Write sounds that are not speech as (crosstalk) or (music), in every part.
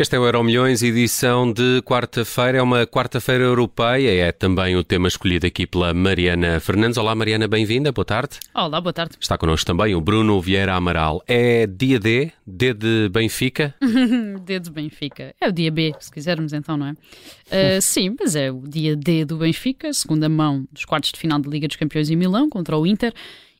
Este é o Euro Milhões, edição de quarta-feira. É uma quarta-feira europeia, é também o tema escolhido aqui pela Mariana Fernandes. Olá, Mariana, bem-vinda, boa tarde. Olá, boa tarde. Está connosco também o Bruno Vieira Amaral. É dia D, D de Benfica? (laughs) D de Benfica. É o dia B, se quisermos então, não é? Uh, sim, mas é o dia D do Benfica, segunda mão dos quartos de final da Liga dos Campeões em Milão, contra o Inter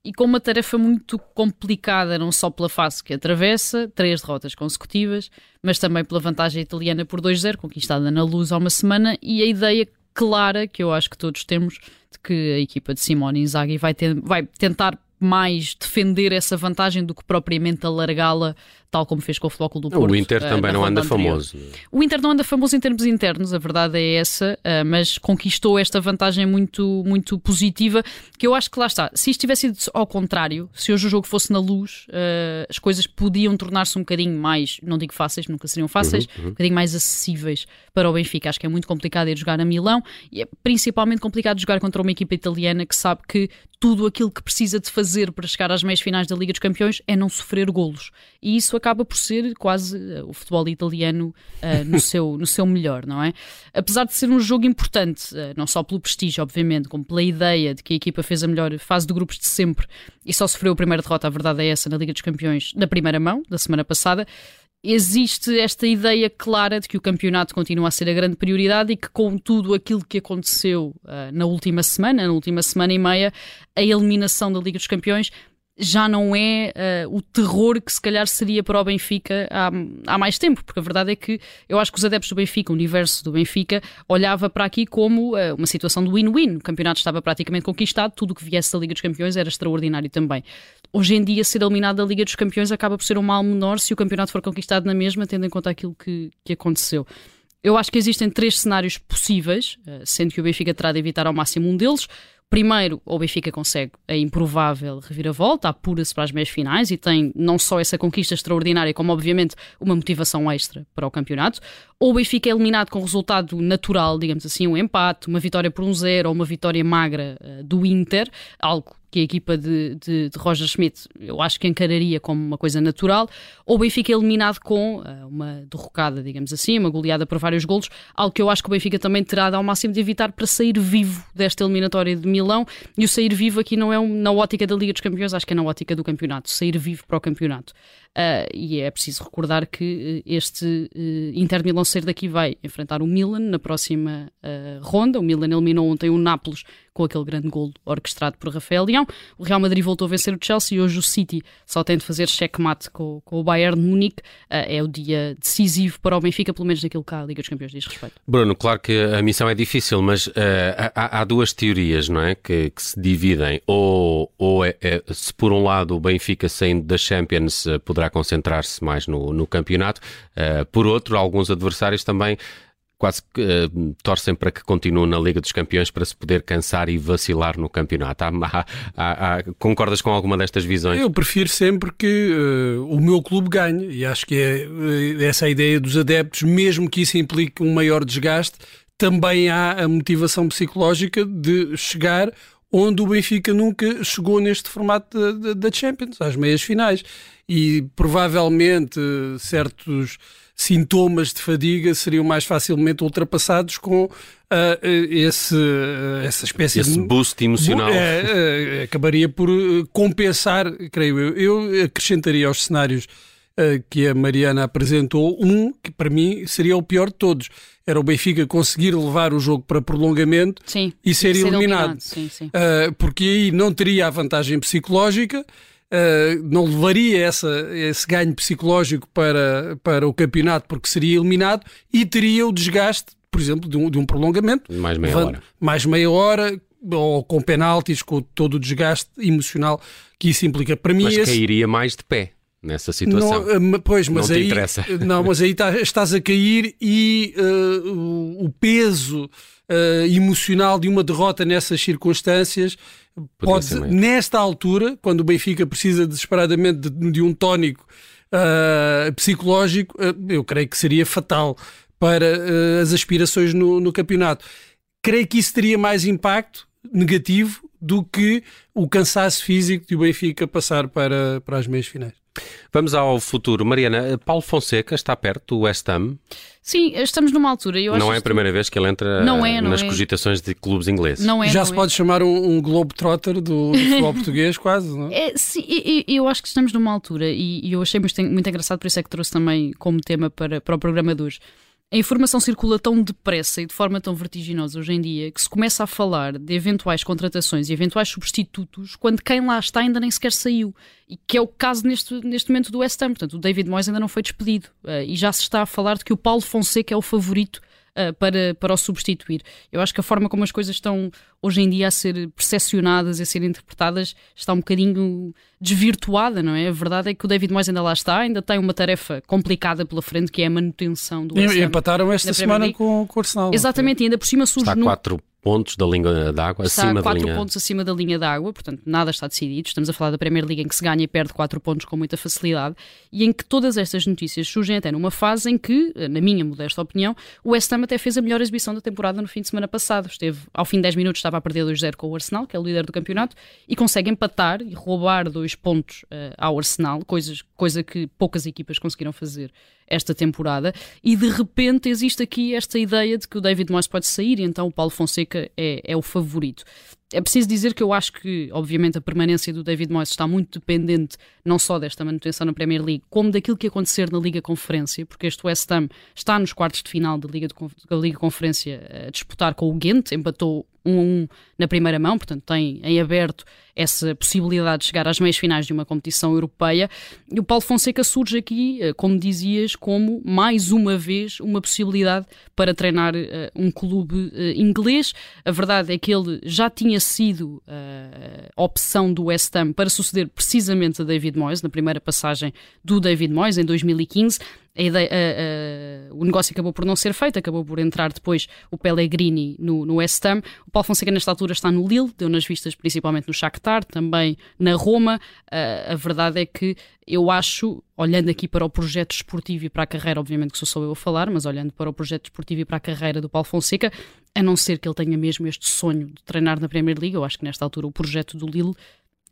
e com uma tarefa muito complicada, não só pela fase que atravessa, três derrotas consecutivas, mas também pela vantagem italiana por 2-0, conquistada na luz há uma semana, e a ideia clara que eu acho que todos temos de que a equipa de Simone Inzaghi vai, ter, vai tentar mais defender essa vantagem do que propriamente alargá-la tal como fez com o Futebol Clube do Porto. O Inter uh, também não anda anterior. famoso. O Inter não anda famoso em termos internos, a verdade é essa, uh, mas conquistou esta vantagem muito, muito positiva, que eu acho que lá está. Se isto tivesse sido ao contrário, se hoje o jogo fosse na luz, uh, as coisas podiam tornar-se um bocadinho mais, não digo fáceis, nunca seriam fáceis, uhum, uhum. um bocadinho mais acessíveis para o Benfica. Acho que é muito complicado ir jogar a Milão e é principalmente complicado jogar contra uma equipa italiana que sabe que tudo aquilo que precisa de fazer para chegar às meias finais da Liga dos Campeões é não sofrer golos. E isso acaba por ser quase uh, o futebol italiano uh, no, (laughs) seu, no seu melhor, não é? Apesar de ser um jogo importante, uh, não só pelo prestígio, obviamente, como pela ideia de que a equipa fez a melhor fase de grupos de sempre e só sofreu a primeira derrota, a verdade é essa, na Liga dos Campeões, na primeira mão, da semana passada, existe esta ideia clara de que o campeonato continua a ser a grande prioridade e que, com tudo aquilo que aconteceu uh, na última semana, na última semana e meia, a eliminação da Liga dos Campeões já não é uh, o terror que se calhar seria para o Benfica há, há mais tempo, porque a verdade é que eu acho que os adeptos do Benfica, o universo do Benfica, olhava para aqui como uh, uma situação de win-win. O campeonato estava praticamente conquistado, tudo o que viesse da Liga dos Campeões era extraordinário também. Hoje em dia, ser eliminado da Liga dos Campeões acaba por ser um mal menor se o campeonato for conquistado na mesma, tendo em conta aquilo que, que aconteceu. Eu acho que existem três cenários possíveis, uh, sendo que o Benfica terá de evitar ao máximo um deles. Primeiro, o Benfica consegue a improvável reviravolta, apura-se para as meias finais e tem não só essa conquista extraordinária, como obviamente uma motivação extra para o campeonato. Ou o Benfica é eliminado com resultado natural, digamos assim, um empate, uma vitória por um zero ou uma vitória magra uh, do Inter, algo que a equipa de, de, de, Roger Schmidt eu acho que encararia como uma coisa natural, ou o Benfica eliminado com uh, uma derrocada, digamos assim, uma goleada por vários golos, algo que eu acho que o Benfica também terá ao máximo de evitar para sair vivo desta eliminatória de Milão, e o sair vivo aqui não é um, na ótica da Liga dos Campeões, acho que é na ótica do campeonato, sair vivo para o campeonato. Uh, e é preciso recordar que uh, este uh, Inter Milão sair daqui vai enfrentar o Milan na próxima ronda. O Milan eliminou ontem o Nápoles com aquele grande gol orquestrado por Rafael Leão. O Real Madrid voltou a vencer o Chelsea e hoje o City só tem de fazer checkmate com, com o Bayern de Munique. é o dia decisivo para o Benfica, pelo menos naquilo que a Liga dos Campeões diz respeito. Bruno, claro que a missão é difícil, mas há, há, duas teorias não é, que, que se dividem. Ou, ou é, é, se por um lado o Benfica saindo da Champions poderá concentrar-se mais no, no campeonato. Uh, por outro, alguns adversários também quase que uh, torcem para que continue na Liga dos Campeões para se poder cansar e vacilar no campeonato. Há, há, há, concordas com alguma destas visões? Eu prefiro sempre que uh, o meu clube ganhe e acho que é essa a ideia dos adeptos, mesmo que isso implique um maior desgaste, também há a motivação psicológica de chegar onde o Benfica nunca chegou neste formato da Champions, às meias finais. E provavelmente certos sintomas de fadiga seriam mais facilmente ultrapassados com uh, esse, uh, essa espécie esse de. boost emocional. Uh, acabaria por compensar, creio eu. Eu acrescentaria aos cenários que a Mariana apresentou um que para mim seria o pior de todos era o Benfica conseguir levar o jogo para prolongamento sim, e ser, ser eliminado. eliminado. Sim, sim. Uh, porque aí não teria a vantagem psicológica, uh, não levaria essa, esse ganho psicológico para, para o campeonato porque seria eliminado e teria o desgaste, por exemplo, de um, de um prolongamento. Mais meia hora. Mais meia hora, ou com penaltis, com todo o desgaste emocional que isso implica. Para mim, Mas esse... cairia mais de pé nessa situação. Não, eh, pois, mas não aí, interessa. Não, mas aí tá, estás a cair e uh, o, o, peso uh, emocional de uma derrota nessas circunstâncias pode, nesta altura, quando o Benfica precisa desesperadamente de, de um tónico uh, psicológico, eu creio que seria fatal para as aspirações no, no campeonato. Creio que isso teria mais impacto negativo do que o cansaço físico de o Benfica passar para, para as meias finais. Vamos ao futuro. Mariana, Paulo Fonseca está perto do West Ham? Sim, estamos numa altura. Eu não é a primeira vez que ele entra não é, não nas é. cogitações de clubes ingleses. Não é, Já não se é. pode chamar um, um Globetrotter do, do (laughs) futebol português, quase, não é? sim, eu acho que estamos numa altura e, e eu achei muito, muito engraçado, por isso é que trouxe também como tema para, para o programa de hoje a informação circula tão depressa e de forma tão vertiginosa hoje em dia que se começa a falar de eventuais contratações e eventuais substitutos quando quem lá está ainda nem sequer saiu. E que é o caso neste, neste momento do West Ham. Portanto, o David Moyes ainda não foi despedido. Uh, e já se está a falar de que o Paulo Fonseca é o favorito uh, para, para o substituir. Eu acho que a forma como as coisas estão hoje em dia a ser percepcionadas, a ser interpretadas, está um bocadinho desvirtuada, não é? A verdade é que o David Moyes ainda lá está, ainda tem uma tarefa complicada pela frente, que é a manutenção do E empataram esta semana com, com o Arsenal. Exatamente, e ainda por cima surge... Está no... quatro pontos da linha d'água, acima da linha... pontos acima da linha d'água, portanto nada está decidido. Estamos a falar da Premier League em que se ganha e perde 4 pontos com muita facilidade e em que todas estas notícias surgem até numa fase em que, na minha modesta opinião, o West Ham até fez a melhor exibição da temporada no fim de semana passado. Esteve, ao fim de 10 minutos, estava a perder 2-0 com o Arsenal, que é o líder do campeonato, e consegue empatar e roubar dois pontos uh, ao Arsenal, coisas, coisa que poucas equipas conseguiram fazer esta temporada, e de repente existe aqui esta ideia de que o David Moyes pode sair e então o Paulo Fonseca é, é o favorito. É preciso dizer que eu acho que, obviamente, a permanência do David Moyes está muito dependente não só desta manutenção na Premier League, como daquilo que acontecer na Liga Conferência, porque este West Ham está nos quartos de final da Liga, de, da Liga Conferência a disputar com o Ghent, empatou 1 a 1 na primeira mão, portanto tem em aberto essa possibilidade de chegar às meias finais de uma competição europeia. E o Paulo Fonseca surge aqui, eh, como dizias, como mais uma vez uma possibilidade para treinar uh, um clube inglês. A verdade é que ele já tinha sido uh, opção do West Ham para suceder precisamente a David Moyes, na primeira passagem do David Moyes, em 2015 a ideia, a, a, o negócio acabou por não ser feito, acabou por entrar depois o Pellegrini no, no West Ham. O Paulo Fonseca, nesta altura, está no Lille, deu nas vistas principalmente no Shakhtar, também na Roma. Uh, a verdade é que eu acho, olhando aqui para o projeto esportivo e para a carreira, obviamente que sou só eu a falar, mas olhando para o projeto esportivo e para a carreira do Paulo Fonseca, a não ser que ele tenha mesmo este sonho de treinar na Premier League, eu acho que nesta altura o projeto do Lille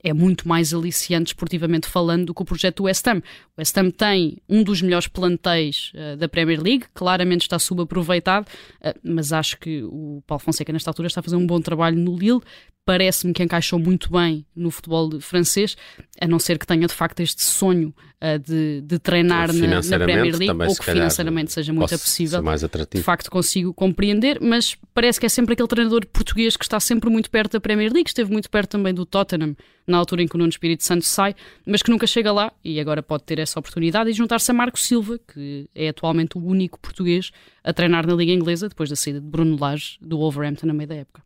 é muito mais aliciante esportivamente falando do que o projeto do West Ham. O West Ham tem um dos melhores plantéis uh, da Premier League, claramente está subaproveitado, uh, mas acho que o Paulo Fonseca nesta altura está a fazer um bom trabalho no Lille, parece-me que encaixou muito bem no futebol francês, a não ser que tenha de facto este sonho uh, de, de, treinar na, na, Premier League, ou que financeiramente seja muito possível. De facto consigo compreender, mas parece que é sempre aquele treinador português que está sempre muito perto da Premier League, esteve muito perto também do Tottenham, na altura em que o Nuno Espírito Santo sai, mas que nunca chega lá e agora pode ter essa oportunidade e juntar-se a Marco Silva, que é atualmente o único português a treinar na Liga Inglesa, depois da saída de Bruno Lage do Wolverhampton na meio da época.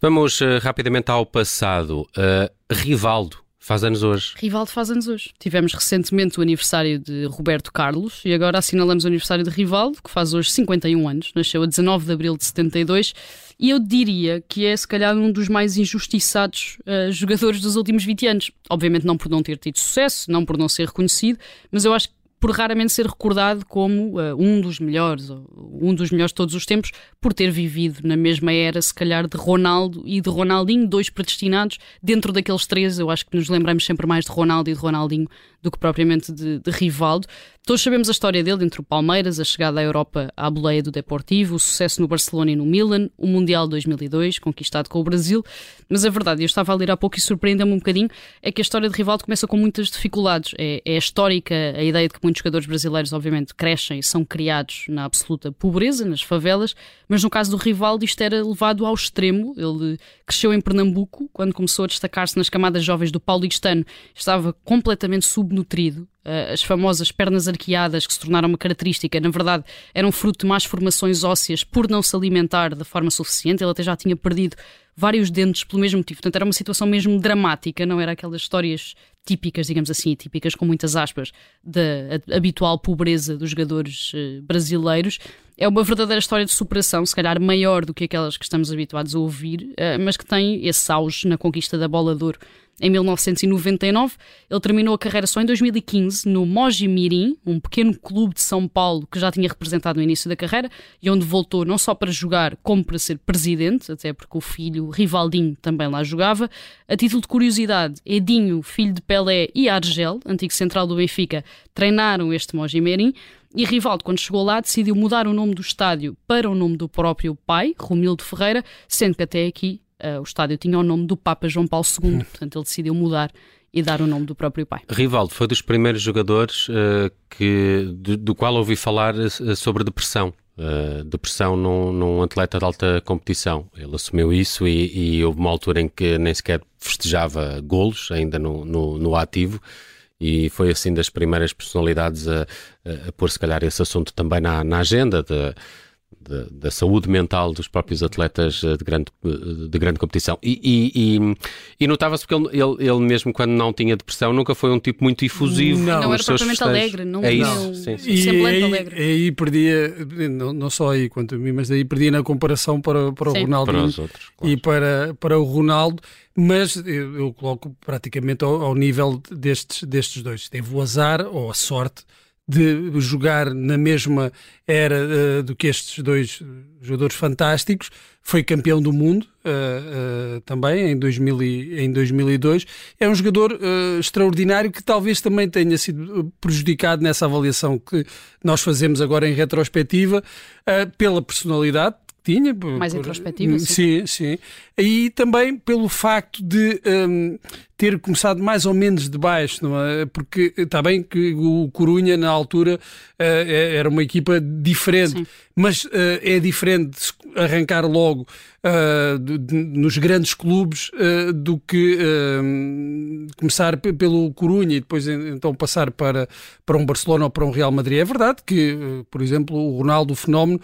Vamos uh, rapidamente ao passado. Uh, Rivaldo faz anos hoje. Rivaldo faz anos hoje. Tivemos recentemente o aniversário de Roberto Carlos e agora assinalamos o aniversário de Rivaldo, que faz hoje 51 anos. Nasceu a 19 de abril de 72 e eu diria que é, se calhar, um dos mais injustiçados uh, jogadores dos últimos 20 anos. Obviamente, não por não ter tido sucesso, não por não ser reconhecido, mas eu acho que por raramente ser recordado como uh, um dos melhores, um dos melhores de todos os tempos, por ter vivido na mesma era, se calhar, de Ronaldo e de Ronaldinho, dois predestinados. Dentro daqueles três, eu acho que nos lembramos sempre mais de Ronaldo e de Ronaldinho do que propriamente de, de Rivaldo. Todos sabemos a história dele entre o Palmeiras, a chegada à Europa à boleia do Deportivo, o sucesso no Barcelona e no Milan, o Mundial 2002, conquistado com o Brasil. Mas a verdade, eu estava a ler há pouco e surpreendeu-me um bocadinho, é que a história de Rivaldo começa com muitas dificuldades. É, é histórica a ideia de que muitos jogadores brasileiros, obviamente, crescem e são criados na absoluta pobreza, nas favelas, mas no caso do Rivaldo isto era levado ao extremo. Ele cresceu em Pernambuco, quando começou a destacar-se nas camadas jovens do paulistano, estava completamente subnutrido, as famosas pernas arqueadas que se tornaram uma característica, na verdade, eram fruto de más formações ósseas por não se alimentar da forma suficiente. Ele até já tinha perdido vários dentes pelo mesmo motivo. Portanto, era uma situação mesmo dramática, não era aquelas histórias típicas, digamos assim, típicas com muitas aspas, da habitual pobreza dos jogadores uh, brasileiros. É uma verdadeira história de superação, se calhar maior do que aquelas que estamos habituados a ouvir, uh, mas que tem esse auge na conquista da bola de ouro em 1999. Ele terminou a carreira só em 2015 no Mogi Mirim, um pequeno clube de São Paulo que já tinha representado no início da carreira e onde voltou não só para jogar como para ser presidente, até porque o filho Rivaldinho também lá jogava. A título de curiosidade, Edinho, filho de Pelé e Argel, antigo central do Benfica, treinaram este Mogi Mirim. E Rivaldo, quando chegou lá, decidiu mudar o nome do estádio para o nome do próprio pai, Romildo Ferreira, sendo que até aqui uh, o estádio tinha o nome do Papa João Paulo II, (laughs) portanto ele decidiu mudar e dar o nome do próprio pai. Rivaldo foi dos primeiros jogadores uh, que, do, do, qual ouvi falar uh, sobre depressão. Uh, depressão num, num, atleta de alta competição. Ele assumiu isso e, e, houve uma altura em que nem sequer festejava golos, ainda no, no, no ativo, e foi assim das primeiras personalidades a, a, pôr, se calhar, esse assunto também na, na agenda. De, da, da, saúde mental dos próprios atletas eh, de grande, eh, de grande competição. E, e, e, e notava-se porque ele, ele, ele, mesmo quando não tinha depressão, nunca foi um tipo muito efusivo. Não, não era propriamente alegre, não é isso. Não. Sim, sim. E aí, alegre. aí perdia, não, não, só aí quanto a mim, mas aí perdia na comparação para, para o Ronaldo para outros, claro. e para, para o Ronaldo. Mas eu, eu coloco praticamente ao, ao nível destes, destes dois. Teve o azar ou a sorte de jogar na mesma era uh, do que estes dois jogadores fantásticos. Foi campeão do mundo uh, uh, também em, 2000 e, em 2002. É um jogador extraordinário que talvez também tenha sido prejudicado nessa avaliação que nós fazemos agora em retrospectiva pela personalidade tinha. Mais introspectiva, sim. Sim, sim. E também pelo facto de um, ter começado mais ou menos de baixo, não é? Porque está bem que o Corunha, na altura, uh, era uma equipa diferente, sim. mas uh, é diferente arrancar logo nos grandes clubes do que começar pelo Corunha e depois então passar para, para um Barcelona ou para um Real Madrid. É verdade que, por exemplo, o Ronaldo, o fenómeno,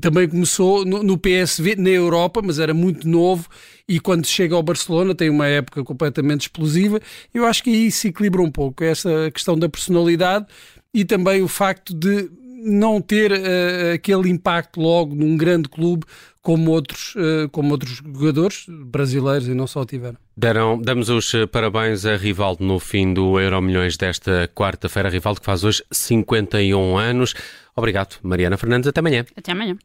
também começou no PSV, na Europa, mas era muito novo e quando chega ao Barcelona tem uma época completamente explosiva. Eu acho que aí se equilibra um pouco essa questão da personalidade e também o facto de não ter uh, aquele impacto logo num grande clube como outros, uh, como outros jogadores brasileiros e não só tiveram. Deram, damos os eh, parabéns a Rivaldo no fim do Euro Milhões desta quarta-feira. Rivaldo que faz hoje 51 anos. Obrigado, Mariana Fernandes. Até amanhã. Até amanhã.